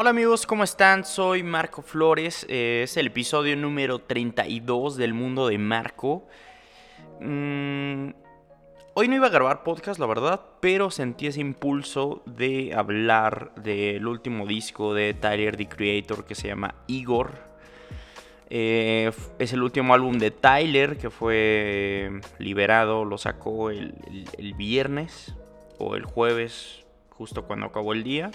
Hola amigos, ¿cómo están? Soy Marco Flores. eh, es el episodio número 32 del mundo de Marco. Mm, hoy no iba a grabar podcast, la verdad, pero sentí ese impulso de hablar del último disco de Tyler, the Creator, que se llama Igor. Eh, es el último álbum de Tyler que fue liberado, lo sacó el viernes o el jueves, justo cuando acabó el día.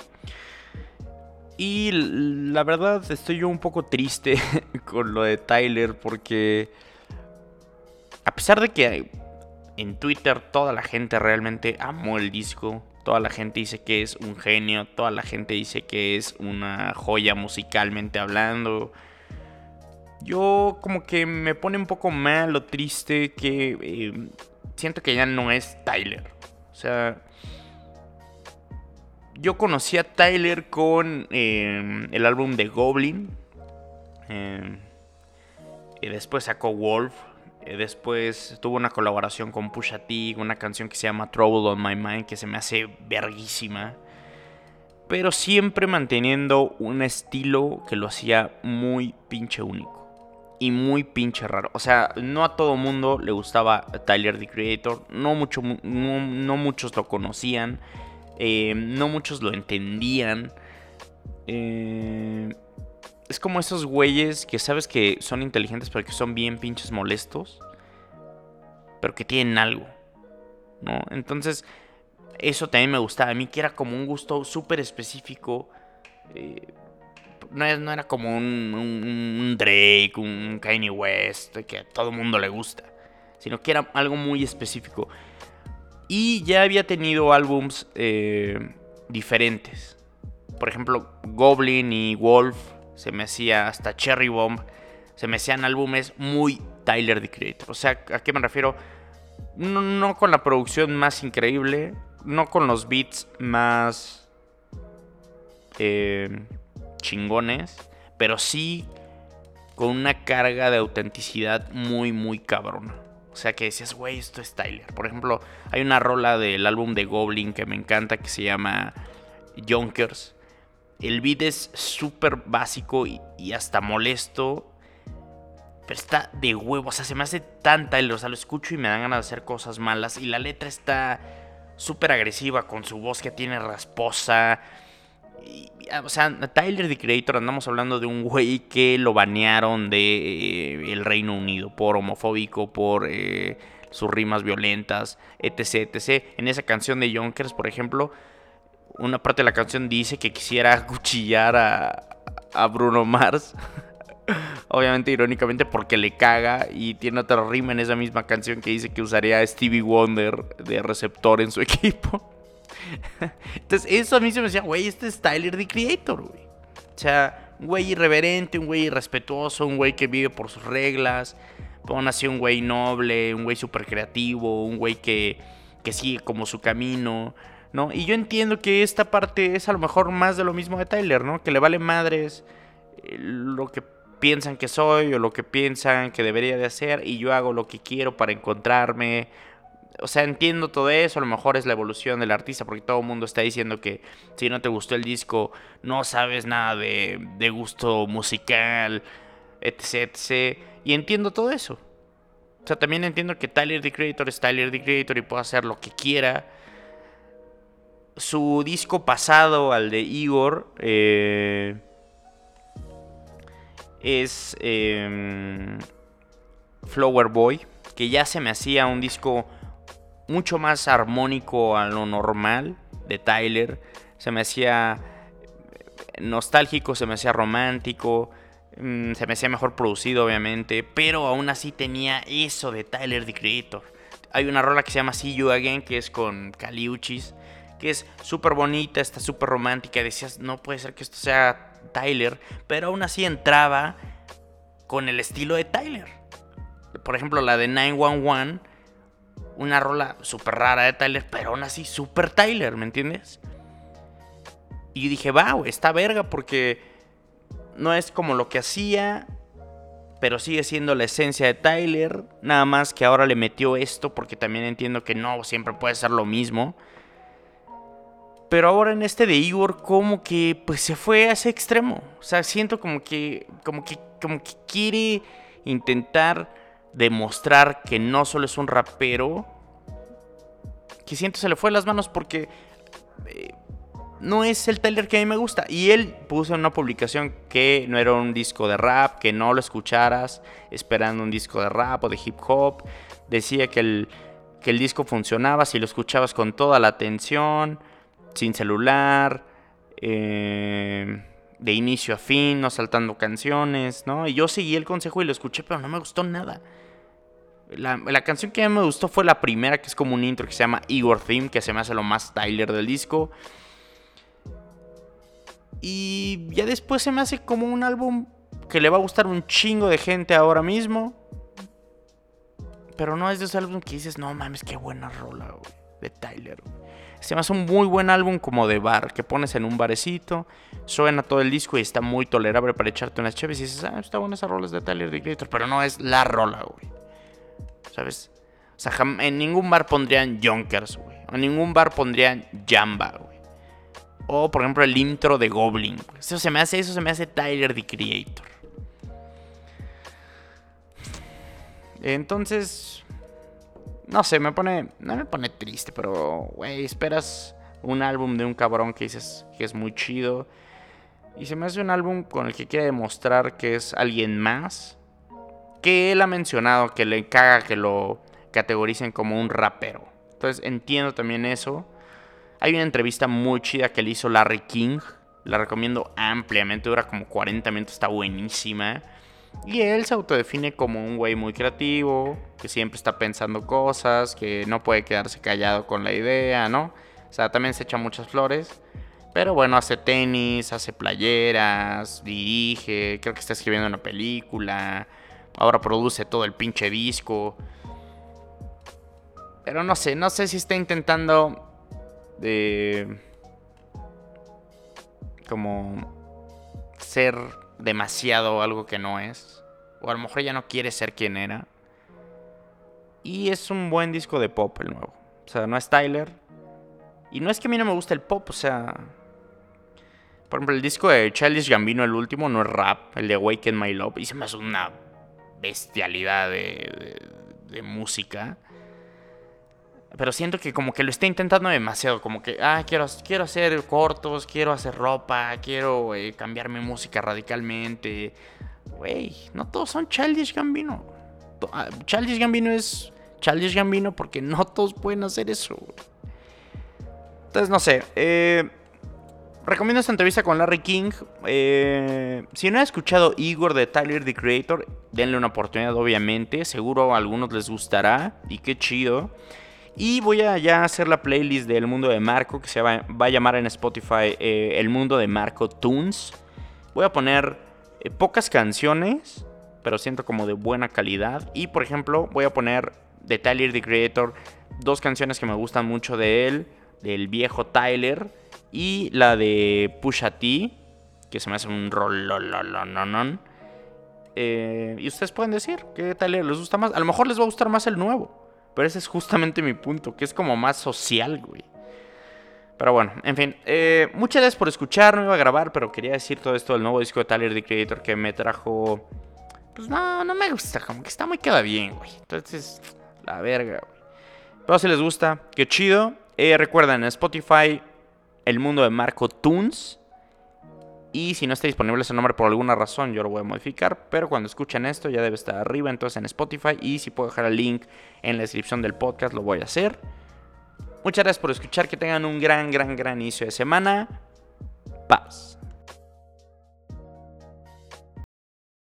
Y la verdad estoy yo un poco triste con lo de Tyler porque a pesar de que en Twitter toda la gente realmente amó el disco, toda la gente dice que es un genio, toda la gente dice que es una joya musicalmente hablando, yo como que me pone un poco mal o triste que eh, siento que ya no es Tyler. O sea, yo conocí a Tyler con eh, el álbum de Goblin. eh, y después sacó Wolf. después tuvo una colaboración con Pusha T, una canción que se llama Trouble on My Mind, que se me hace verguísima. Pero siempre manteniendo un estilo que lo hacía muy pinche único. Y muy pinche raro. O sea, no a todo mundo le gustaba Tyler the Creator. No, mucho, mu- no, no muchos lo conocían. Eh, no muchos lo entendían. eh, es como esos güeyes que sabes que son inteligentes, pero que son bien pinches molestos. Pero que tienen algo. ¿No? Entonces, eso también me gustaba. A mí que era como un gusto súper específico. eh, no, era como un, un- un Drake, un Kanye West, que a todo mundo le gusta. Sino que era algo muy específico. Y ya había tenido álbums eh, diferentes. Por ejemplo, Goblin y Wolf. Se me hacía hasta Cherry Bomb. Se me hacían álbumes muy Tyler the Creator. O sea, ¿a qué me refiero? No, con la producción más increíble. No con los beats más eh, chingones. Pero sí con una carga de autenticidad muy, muy cabrona. O sea, que decías, güey, esto es Tyler. Por ejemplo, hay una rola del álbum de Goblin que me encanta que se llama Junkers. El beat es súper básico y, y hasta molesto. Pero está de huevo. O sea, se me hace tan Tyler. O sea, lo escucho y me dan ganas de hacer cosas malas. Y la letra está súper agresiva con su voz que tiene rasposa. Y, o sea, Tyler the Creator, andamos hablando de un güey que lo banearon de eh, el Reino Unido por homofóbico, por eh, sus rimas violentas, etc, etc. En esa canción de Yonkers, por ejemplo, una parte de la canción dice que quisiera cuchillar a, a Bruno Mars. Obviamente, irónicamente, porque le caga. Y tiene otra rima en esa misma canción que dice que usaría a Stevie Wonder de receptor en su equipo. Entonces, eso a mí se me decía, güey, este es Tyler the Creator, güey. O sea, un güey irreverente, un güey irrespetuoso, un güey que vive por sus reglas. Pon así un güey noble, un güey súper creativo, un güey que, que sigue como su camino, ¿no? Y yo entiendo que esta parte es a lo mejor más de lo mismo de Tyler, ¿no? Que le vale madres eh, lo que piensan que soy o lo que piensan que debería de hacer y yo hago lo que quiero para encontrarme. O sea, entiendo todo eso, a lo mejor es la evolución del artista, porque todo el mundo está diciendo que si no te gustó el disco, no sabes nada de, gusto musical, etc. Y entiendo todo eso. O sea, también entiendo que Tyler the Creator es Tyler the Creator y puede hacer lo que quiera. Su disco pasado al de Igor eh, es eh, Flower Boy, que ya se me hacía un disco mucho más armónico a lo normal de Tyler. Se me hacía nostálgico, se me hacía romántico, mm, se me hacía mejor producido obviamente, pero aún así tenía eso de Tyler the Creator. Hay una rola que se llama See You Again, que es con Caliuchis, que es súper bonita, está súper romántica. Decías, no puede ser que esto sea Tyler, pero aún así entraba con el estilo de Tyler. Por ejemplo, la de 911, una rola súper rara de Tyler, pero aún así súper Tyler, ¿me entiendes? Y dije, va, güey, está verga porque no es como lo que hacía, pero sigue siendo la esencia de Tyler. Nada más que ahora le metió esto porque también entiendo que no siempre puede ser lo mismo. Pero ahora en este de Igor, como que pues se fue a ese extremo. O sea, siento como que, como que, como que quiere intentar demostrar que no solo es un rapero. Que siento se le fue las manos porque eh, no es el Tyler que a mí me gusta. Y él puso en una publicación que no era un disco de rap, que no lo escucharas esperando un disco de rap o de hip hop. Decía que el, que el disco funcionaba si lo escuchabas con toda la atención, sin celular, eh, de inicio a fin, no saltando canciones, ¿no? Y yo seguí el consejo y lo escuché, pero no me gustó nada. La, la, canción que a mí me gustó fue la primera, que es como un intro que se llama Igor Theme, que se me hace lo más Tyler del disco. Y ya después se me hace como un álbum que le va a gustar un chingo de gente ahora mismo. Pero no es de esos álbumes que dices, no mames, qué buena rola, güey, de Tyler. Se me hace un muy buen álbum como de bar, que pones en un barecito, suena todo el disco y está muy tolerable para echarte unas chaves y dices, ah, está buena esa rola, de Tyler, de Creator. Pero no es la rola, güey. ¿Sabes? O sea, en ningún bar pondrían Junkers, güey. En ningún bar pondrían Jamba, güey. O por ejemplo el intro de Goblin. Eso se me hace, eso se me hace Tyler the Creator. Entonces, no sé, me pone, no me pone triste, pero, güey, esperas un álbum de un cabrón que dices que es muy chido. Y se me hace un álbum con el que quiere demostrar que es alguien más. Que él ha mencionado que le caga que lo categoricen como un rapero. Entonces entiendo también eso. Hay una entrevista muy chida que le hizo Larry King. La recomiendo ampliamente, dura como 40 minutos, está buenísima. Y él se autodefine como un güey muy creativo, que siempre está pensando cosas, que no puede quedarse callado con la idea, ¿no? O sea, también se echa muchas flores. Pero bueno, hace tenis, hace playeras, dirige, creo que está escribiendo una película. Ahora produce todo el pinche disco. Pero no sé, no sé si está intentando de como ser demasiado algo que no es. O a lo mejor ya no quiere ser quien era. Y es un buen disco de pop el nuevo. O sea, no es Tyler. Y no es que a mí no me guste el pop, o sea... Por ejemplo, el disco de Childish Gambino, el último, no es rap. El de Awaken My Love. Y se me hace una bestialidad de, de música. Pero siento que como que lo está intentando demasiado. Como que, ah, quiero, quiero hacer cortos, quiero hacer ropa, quiero eh, cambiar mi música radicalmente. Güey, no todos son Childish Gambino. Ah, Childish Gambino es Childish Gambino porque no todos pueden hacer eso. Entonces, no sé. Eh, recomiendo esta entrevista con Larry King. Eh, si no ha escuchado Igor de Tyler the Creator, denle una oportunidad, obviamente. Seguro a algunos les gustará. Y qué chido. Y voy a ya hacer la playlist del mundo de Marco, que se va, a llamar en Spotify eh, El mundo de Marco Tunes. Voy a poner eh, pocas canciones, pero siento como de buena calidad. Y por ejemplo, voy a poner de Tyler the Creator dos canciones que me gustan mucho de él, del viejo Tyler, y la de Pusha T, que se me hace un rol. Eh, y ustedes pueden decir que Tyler les gusta más. A lo mejor les va a gustar más el nuevo. Pero ese es justamente mi punto, que es como más social, güey. Pero bueno, en fin. Eh, muchas gracias por escuchar. No iba a grabar, pero quería decir todo esto del nuevo disco de Tyler, The Creator, que me trajo... Pues no, no me gusta. Como que está muy queda bien, güey. Entonces, la verga, güey. Pero si les gusta, qué chido. Eh, recuerden, en Spotify, El Mundo de Marco Tunes. Y si no está disponible ese nombre por alguna razón, yo lo voy a modificar. Pero cuando escuchen esto ya debe estar arriba, entonces en Spotify. Y si puedo dejar el link en la descripción del podcast, lo voy a hacer. Muchas gracias por escuchar. Que tengan un gran, gran, gran inicio de semana. Paz.